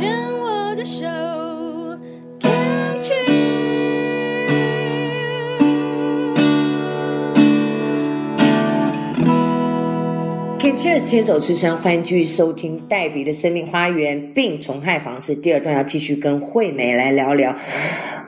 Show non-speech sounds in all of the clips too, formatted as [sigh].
牵我的手，Cheers，牵手之声，欢迎继续收听黛比的生命花园病虫害防治第二段，要继续跟惠美来聊聊。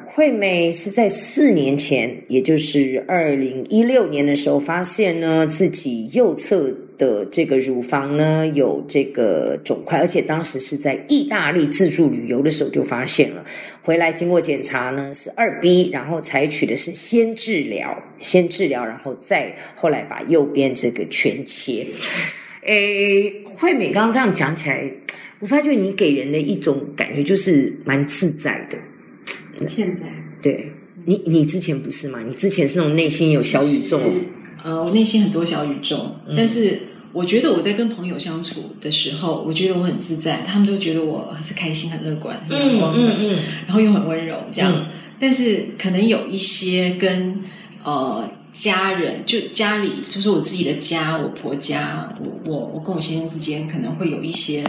惠美是在四年前，也就是二零一六年的时候，发现呢自己右侧的这个乳房呢有这个肿块，而且当时是在意大利自助旅游的时候就发现了。回来经过检查呢是二 B，然后采取的是先治疗，先治疗，然后再后来把右边这个全切。诶，惠美刚刚这样讲起来，我发觉你给人的一种感觉就是蛮自在的。现在，对你，你之前不是吗？你之前是那种内心有小宇宙，呃，我内心很多小宇宙，但是我觉得我在跟朋友相处的时候，我觉得我很自在，他们都觉得我是开心、很乐观、很阳光的，然后又很温柔这样。但是可能有一些跟呃家人，就家里就是我自己的家，我婆家，我我我跟我先生之间可能会有一些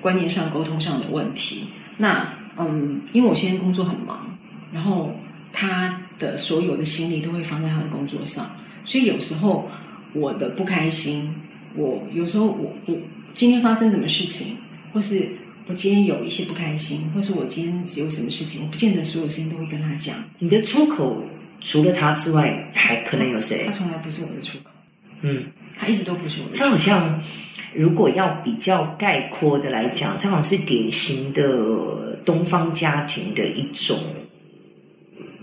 观念上、沟通上的问题。那嗯，因为我现在工作很忙，然后他的所有的心力都会放在他的工作上，所以有时候我的不开心，我有时候我我今天发生什么事情，或是我今天有一些不开心，或是我今天有什么事情，我不见得所有事情都会跟他讲。你的出口除了他之外，还可能有谁？他从来不是我的出口。嗯，他一直都不是我的。这好像如果要比较概括的来讲，这好像是典型的。东方家庭的一种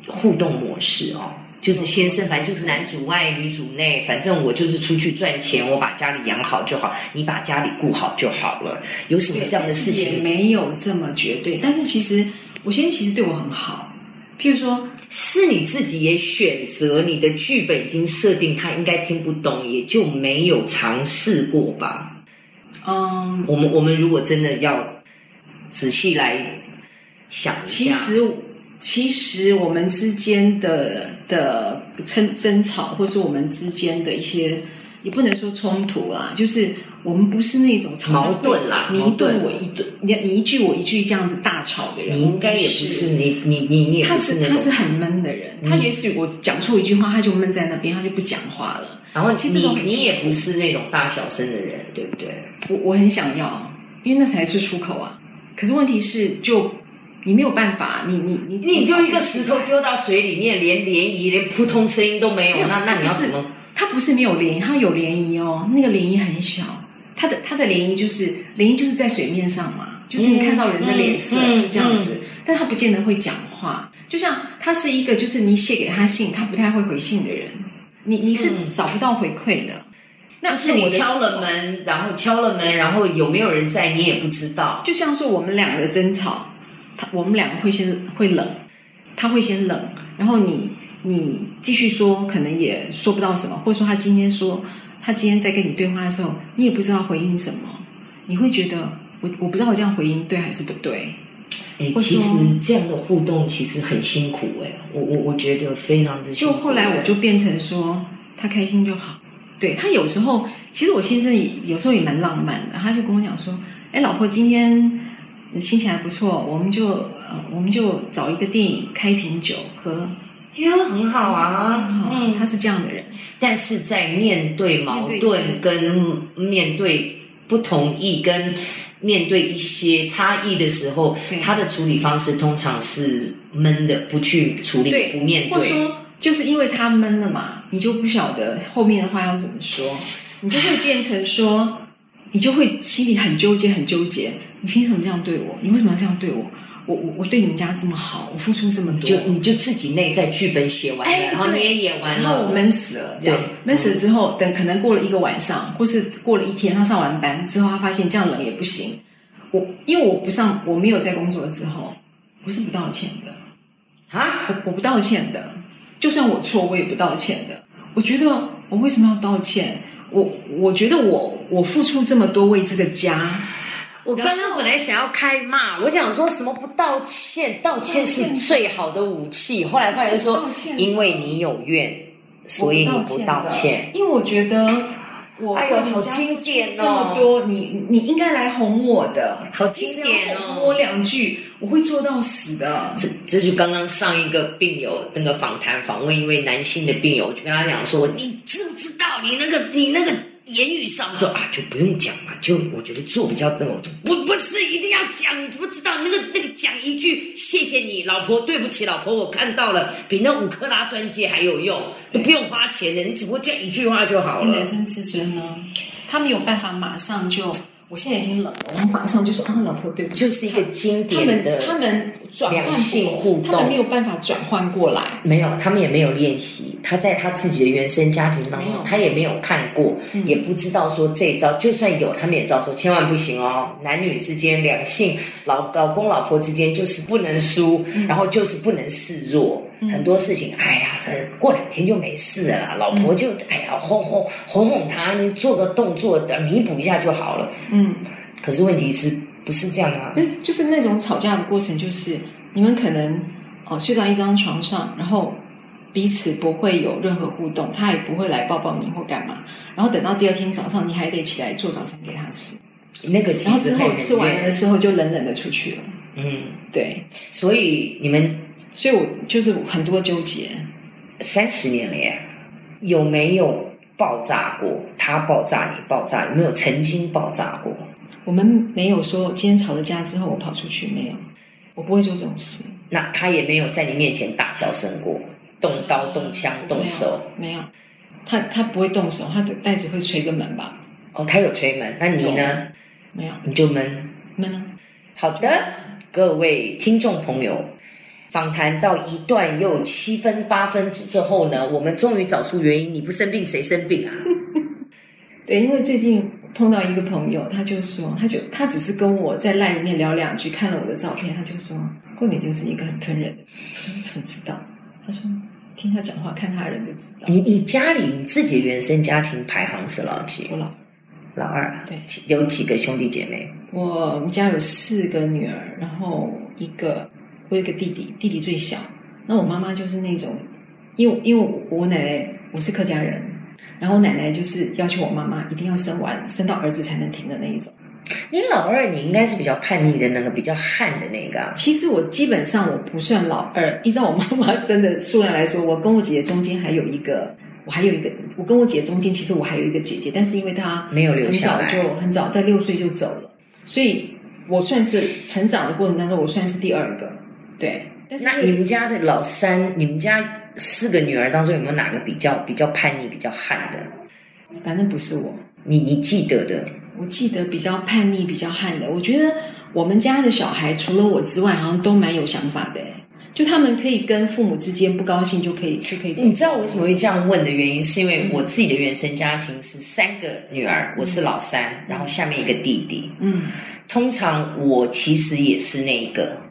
互动模式哦，就是先生反正就是男主外女主内，反正我就是出去赚钱，我把家里养好就好，你把家里顾好就好了。有什么这样的事情？没有这么绝对，但是其实我先生其实对我很好。譬如说，是你自己也选择，你的剧本已经设定，他应该听不懂，也就没有尝试过吧。嗯，我们我们如果真的要仔细来。想其实，其实我们之间的的争争吵，或者说我们之间的一些，也不能说冲突啦，就是我们不是那种矛盾啦，你一顿我一顿，你你一句我一句这样子大吵的人，你应该也不是你你你你，他是他是很闷的人，他也许我讲错一句话，他就闷在那边，他就不讲话了。然后其实你你也不是那种大小声的人，对不对？我我很想要，因为那才是出口啊。可是问题是就。你没有办法，你你你你就一个石头丢到水里面，连涟漪、连扑通声音都没有，那那你要怎么？它不是没有涟漪，它有涟漪哦。那个涟漪很小，它的它的涟漪就是涟漪就是在水面上嘛，就是你看到人的脸色就这样子，但他不见得会讲话。就像他是一个，就是你写给他信，他不太会回信的人，你你是找不到回馈的。那是你敲了门，然后敲了门，然后有没有人在，你也不知道。就像说我们两个的争吵。他我们两个会先会冷，他会先冷，然后你你继续说，可能也说不到什么，或者说他今天说他今天在跟你对话的时候，你也不知道回应什么，你会觉得我我不知道我这样回应对还是不对。哎，其实这样的互动其实很辛苦哎，我我我觉得非常之就后来我就变成说他开心就好，对他有时候其实我先生有时候也蛮浪漫的，他就跟我讲说，哎，老婆今天。心情还不错，我们就呃，我们就找一个电影，开一瓶酒喝，呀，很好啊。嗯，他是这样的人，但是在面对矛盾、跟面对不同意、跟面对一些差异的时候，他的处理方式通常是闷的，不去处理，不面对。或者说，就是因为他闷了嘛，你就不晓得后面的话要怎么说，你就会变成说，你就会心里很纠结，很纠结。你凭什么这样对我？你为什么要这样对我？我我我对你们家这么好，我付出这么多，就你就自己内在剧本写完了，然后你也演完了，然后我闷死了，这样闷死了之后，等可能过了一个晚上，或是过了一天，他上完班之后，他发现这样冷也不行。我因为我不上，我没有在工作之后，我是不道歉的啊，我我不道歉的，就算我错，我也不道歉的。我觉得我为什么要道歉？我我觉得我我付出这么多为这个家。我刚刚本来想要开骂，我想说什么不道歉，道歉是最好的武器。后来发现说，因为你有怨，所以你不道歉。因为我觉得我哎呦，好经典哦！这么多，你你应该来哄我的，好经典哦！哄我两句，我会做到死的。这这就刚刚上一个病友那个访谈访问一位男性的病友，我就跟他讲说：“你知不知道你那个你那个？”言语上说啊，就不用讲嘛，就我觉得做比较多。不不是一定要讲，你不知道那个那个讲一句谢谢你老婆，对不起老婆，我看到了，比那五克拉钻戒还有用，都不用花钱的，你只不过讲一句话就好了。男生自尊呢，他们有办法马上就。我现在已经冷了，我们马上就说啊，老婆对不起，就是一个经典的，他们他们转换性互动，他们没有办法转换过来，没有，他们也没有练习，他在他自己的原生家庭当中，他也没有看过，也不知道说这一招，就算有，他们也知道说千万不行哦，男女之间两性老老公老婆之间就是不能输，然后就是不能示弱。很多事情，哎呀，这过两天就没事了。老婆就哎呀，哄哄哄哄他，你做个动作的弥补一下就好了。嗯，可是问题是不是这样啊？就是那种吵架的过程，就是你们可能哦睡在一张床上，然后彼此不会有任何互动，他也不会来抱抱你或干嘛。然后等到第二天早上，你还得起来做早餐给他吃。那个然后之后吃完的时候就冷冷的出去了。嗯，对，所以你们。所以，我就是很多纠结。三十年了耶，有没有爆炸过？他爆炸，你爆炸，有没有曾经爆炸过？我们没有说今天吵了架之后我跑出去，没有，我不会做这种事。那他也没有在你面前大小声过，动刀、动枪、动手，没有。他他不会动手，他的袋子会捶个门吧？哦，他有捶门，那你呢？没有，你就闷闷了。好的，各位听众朋友。访谈到一段又七分八分之后呢，我们终于找出原因。你不生病谁生病啊？[laughs] 对，因为最近碰到一个朋友，他就说，他就他只是跟我在赖里面聊两句，看了我的照片，他就说桂敏就是一个很吞人的。我说你怎么知道？他说听他讲话，看他人就知道。你你家里你自己原生家庭排行是老几？我老老二啊。对，有几个兄弟姐妹？我们家有四个女儿，然后一个。我有个弟弟，弟弟最小。那我妈妈就是那种，因为因为我奶奶我是客家人，然后奶奶就是要求我妈妈一定要生完生到儿子才能停的那一种。你老二，你应该是比较叛逆的那个，比较悍的那个。其实我基本上我不算老二，依照我妈妈 [laughs] 生的数量来说，我跟我姐姐中间还有一个，我还有一个，我跟我姐中间其实我还有一个姐姐，但是因为她没有留下来，很早就很早在六岁就走了，所以我算是成长的过程当中，我算是第二个。对，那你们家的老三，你们家四个女儿当中有没有哪个比较比较叛逆、比较悍的？反正不是我。你你记得的？我记得比较叛逆、比较悍的。我觉得我们家的小孩除了我之外，好像都蛮有想法的。就他们可以跟父母之间不高兴就可以就可以。你知道我为什么会这样问的原因？是因为我自己的原生家庭是三个女儿，我是老三，然后下面一个弟弟。嗯，通常我其实也是那一个。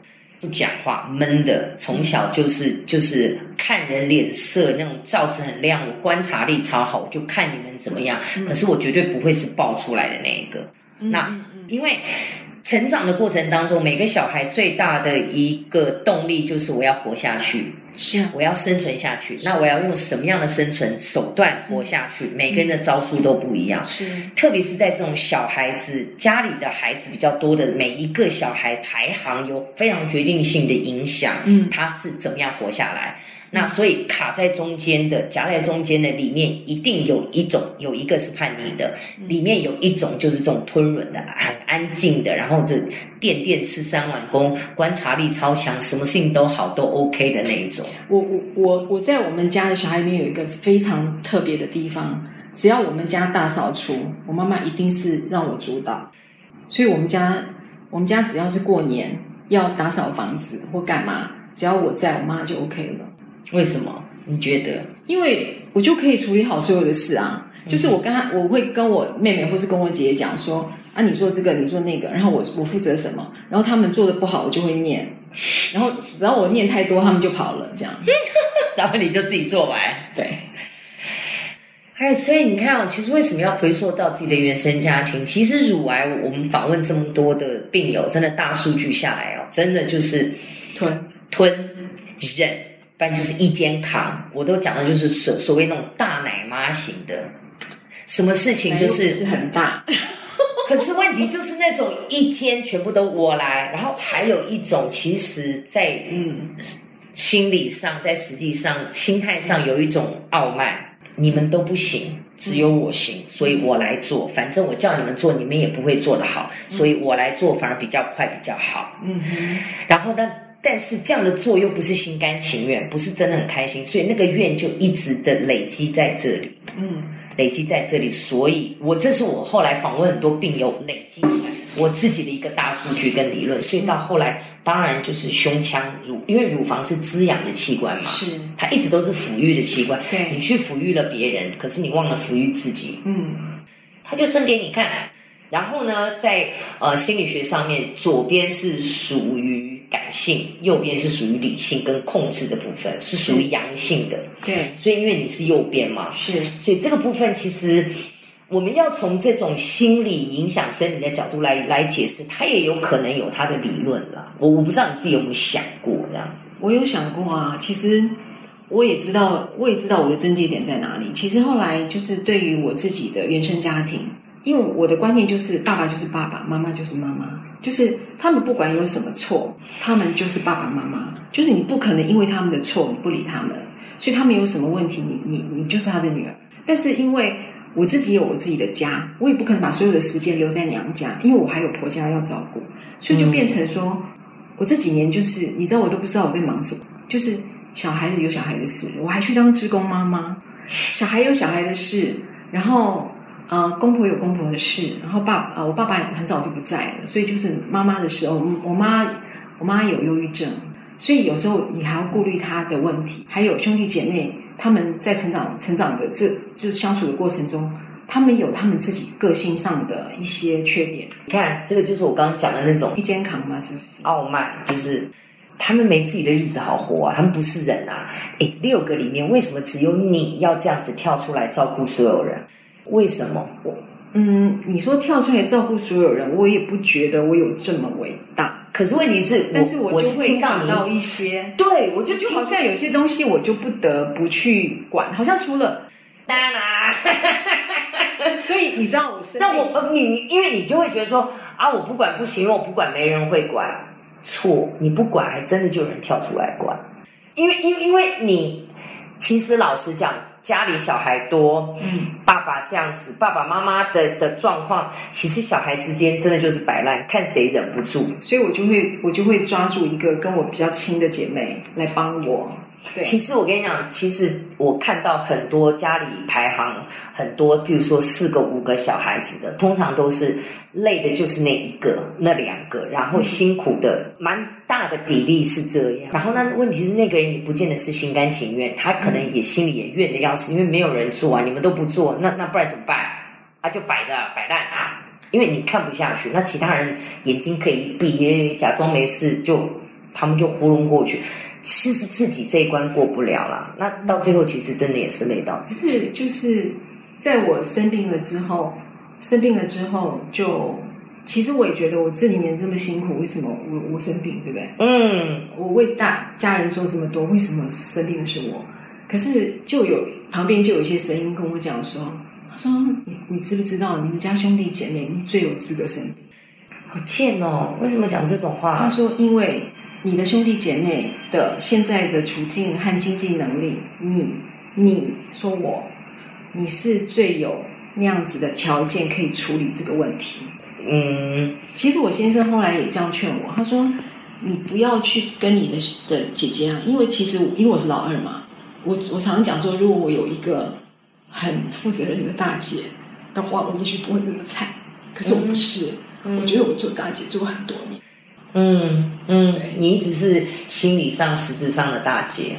不讲话，闷的，从小就是就是看人脸色那种照子很亮，我观察力超好，我就看你们怎么样。可是我绝对不会是爆出来的那一个。那因为成长的过程当中，每个小孩最大的一个动力就是我要活下去。是啊，我要生存下去，那我要用什么样的生存手段活下去？每个人的招数都不一样，是，特别是在这种小孩子家里的孩子比较多的，每一个小孩排行有非常决定性的影响，嗯，他是怎么样活下来？那所以卡在中间的、夹在中间的里面，一定有一种有一个是叛逆的，里面有一种就是这种吞忍的、很安静的，然后就垫垫吃三碗公，观察力超强，什么事情都好都 OK 的那一种。我我我我在我们家的小孩里面有一个非常特别的地方，只要我们家大扫除，我妈妈一定是让我主导，所以我们家我们家只要是过年要打扫房子或干嘛，只要我在我妈就 OK 了。为什么？你觉得？因为我就可以处理好所有的事啊。就是我跟他，我会跟我妹妹或是跟我姐姐讲说啊，你做这个，你做那个，然后我我负责什么，然后他们做的不好，我就会念，然后只要我念太多，他们就跑了，这样，[laughs] 然后你就自己做完。对。哎，所以你看哦，其实为什么要回溯到自己的原生家庭？其实乳癌，我们访问这么多的病友，真的大数据下来哦，真的就是吞吞忍。不然就是一肩扛，我都讲的就是所所谓那种大奶妈型的，什么事情就是是很大。[laughs] 可是问题就是那种一肩全部都我来，然后还有一种，其实，在嗯心理上，在实际上心态上有一种傲慢，你们都不行，只有我行，所以我来做，反正我叫你们做，你们也不会做得好，所以我来做反而比较快，比较好。嗯，然后呢，但是这样的做又不是心甘情愿，不是真的很开心，所以那个怨就一直的累积在这里。嗯。累积在这里，所以我这是我后来访问很多病友累积起来我自己的一个大数据跟理论，所以到后来当然就是胸腔乳，因为乳房是滋养的器官嘛，是它一直都是抚育的器官。对，你去抚育了别人，可是你忘了抚育自己，嗯，他就生给你看。然后呢，在呃心理学上面，左边是属于。感性，右边是属于理性跟控制的部分，是属于阳性的。对，所以因为你是右边嘛，是，所以这个部分其实我们要从这种心理影响生理的角度来来解释，它也有可能有它的理论了。我我不知道你自己有没有想过这样子。我有想过啊，其实我也知道，我也知道我的症结点在哪里。其实后来就是对于我自己的原生家庭。因为我的观念就是，爸爸就是爸爸，妈妈就是妈妈，就是他们不管有什么错，他们就是爸爸妈妈，就是你不可能因为他们的错你不理他们，所以他们有什么问题，你你你就是他的女儿。但是因为我自己有我自己的家，我也不可能把所有的时间留在娘家，因为我还有婆家要照顾，所以就变成说，我这几年就是你知道我都不知道我在忙什么，就是小孩子有小孩的事，我还去当职工妈妈，小孩有小孩的事，然后。呃，公婆有公婆的事，然后爸呃，我爸爸很早就不在了，所以就是妈妈的时候，我妈我妈有忧郁症，所以有时候你还要顾虑她的问题，还有兄弟姐妹他们在成长成长的这就相处的过程中，他们有他们自己个性上的一些缺点。你看，这个就是我刚刚讲的那种一肩扛嘛，是不是？傲慢，就是他们没自己的日子好活啊，他们不是人啊。诶六个里面为什么只有你要这样子跳出来照顾所有人？为什么我？嗯，你说跳出来照顾所有人，我也不觉得我有这么伟大。可是问题是，但是我就会看到一些，对我就就好像有些东西我就不得不去管，好像除了当然啦，[laughs] 所以你知道我是，但我呃，你你因为你就会觉得说啊，我不管不行，我不管没人会管。错，你不管还真的就有人跳出来管，因为因因为你其实老实讲。家里小孩多，嗯，爸爸这样子，爸爸妈妈的的状况，其实小孩之间真的就是摆烂，看谁忍不住，所以我就会我就会抓住一个跟我比较亲的姐妹来帮我。对。其实我跟你讲，其实我看到很多家里排行很多，比如说四个、五个小孩子的，通常都是累的，就是那一个、那两个，然后辛苦的蛮大的比例是这样。然后那问题是那个人也不见得是心甘情愿，他可能也心里也怨的要死，因为没有人做啊，你们都不做，那那不然怎么办？啊，就摆着摆烂啊，因为你看不下去，那其他人眼睛可以一闭，假装没事，就他们就糊弄过去。其实自己这一关过不了了，那到最后其实真的也是累到自己。是，就是在我生病了之后，生病了之后，就其实我也觉得我这几年这么辛苦，为什么我我生病，对不对？嗯，我为大家人做这么多，为什么生病的是我？可是就有旁边就有一些声音跟我讲说，他说你你知不知道你们家兄弟姐妹你最有资格生病？好贱哦！为什么讲这种话？他说因为。你的兄弟姐妹的现在的处境和经济能力，你你说我，你是最有那样子的条件可以处理这个问题。嗯，其实我先生后来也这样劝我，他说你不要去跟你的的姐姐啊，因为其实因为我是老二嘛，我我常常讲说，如果我有一个很负责任的大姐的话，我也许不会那么惨。可是我不是，我觉得我做大姐做很多年。嗯嗯，你一直是心理上、实质上的大姐，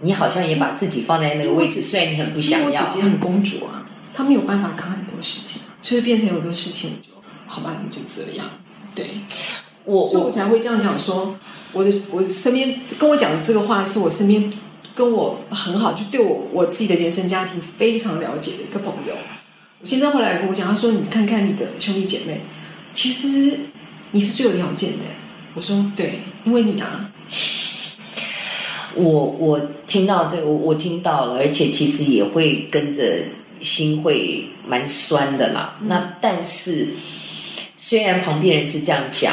你好像也把自己放在那个位置，虽然你很不想要。姐姐很公主啊，她没有办法扛很多事情，所以变成有很多事情就好吧，你就这样。对，我所以我才会这样讲说，我的我身边跟我讲这个话，是我身边跟我很好，就对我我自己的原生家庭非常了解的一个朋友。先生后来跟我讲，他说：“你看看你的兄弟姐妹，其实你是最有条件的。”我说对，因为你啊，我我听到这个，我我听到了，而且其实也会跟着心会蛮酸的啦。那但是虽然旁边人是这样讲。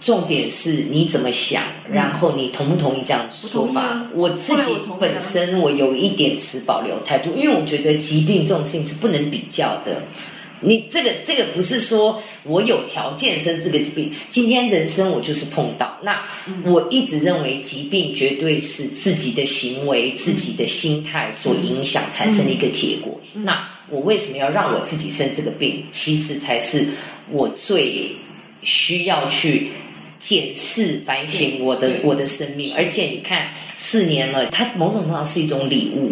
重点是你怎么想，然后你同不同意这样说法？我自己本身我有一点持保留态度，因为我觉得疾病这种事情是不能比较的。你这个这个不是说我有条件生这个疾病，今天人生我就是碰到。那我一直认为疾病绝对是自己的行为、自己的心态所影响产生的一个结果。那我为什么要让我自己生这个病？其实才是我最需要去。检视反省我的我的生命，而且你看四年了，它某种程度上是一种礼物。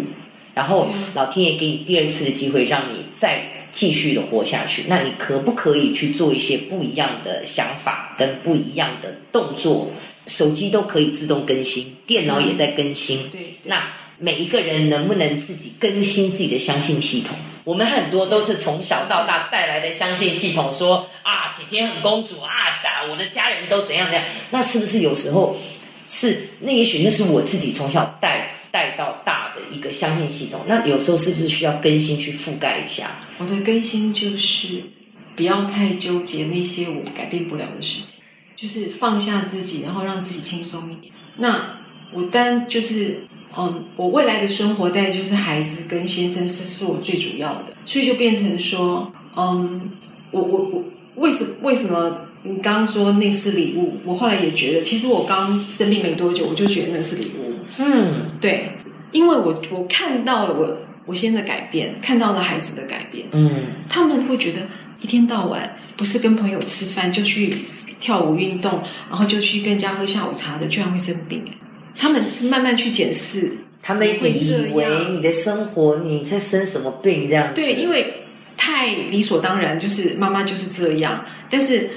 然后老天爷给你第二次的机会，让你再继续的活下去。那你可不可以去做一些不一样的想法跟不一样的动作？手机都可以自动更新，电脑也在更新。对，那每一个人能不能自己更新自己的相信系统？我们很多都是从小到大带来的相信系统，说啊，姐姐很公主啊，我的家人都怎样怎样。那是不是有时候是那也许那是我自己从小带带到大的一个相信系统？那有时候是不是需要更新去覆盖一下？我的更新就是不要太纠结那些我改变不了的事情，就是放下自己，然后让自己轻松一点。那我单就是。嗯，我未来的生活大概就是孩子跟先生是是我最主要的，所以就变成说，嗯，我我我为什为什么你刚刚说那是礼物？我后来也觉得，其实我刚生病没多久，我就觉得那是礼物。嗯，对，因为我我看到了我我先的改变，看到了孩子的改变。嗯，他们会觉得一天到晚不是跟朋友吃饭，就去跳舞运动，然后就去跟人家喝下午茶的，居然会生病。他们慢慢去检视，他们以为你的生活你在生什么病这样？对，因为太理所当然，就是妈妈就是这样。但是，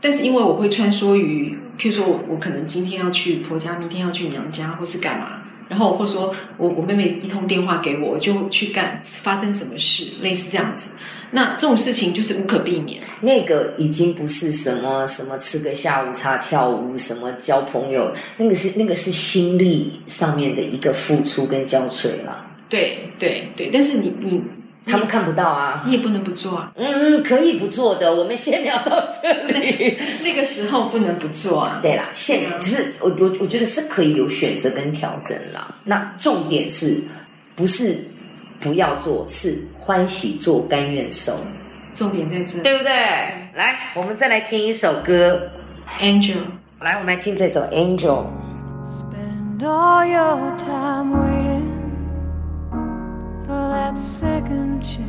但是因为我会穿梭于，譬如说我我可能今天要去婆家，明天要去娘家，或是干嘛，然后或者说我我妹妹一通电话给我我，就去干发生什么事，类似这样子。那这种事情就是无可避免。那个已经不是什么什么吃个下午茶、跳舞、什么交朋友，那个是那个是心力上面的一个付出跟交瘁了。对对对，但是你你他们看不到啊，你也不能不做啊。嗯，可以不做的。我们先聊到这里。[laughs] 那个时候不能不做啊。对啦，现只是我我我觉得是可以有选择跟调整啦。那重点是不是不要做是。欢喜做，甘愿受，重点在这，对不对？来，我们再来听一首歌《Angel》。来，我们来听这首《Angel》。Spend all your time waiting for that second chance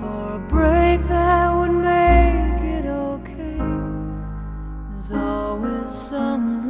for a break that would make it okay. There's always some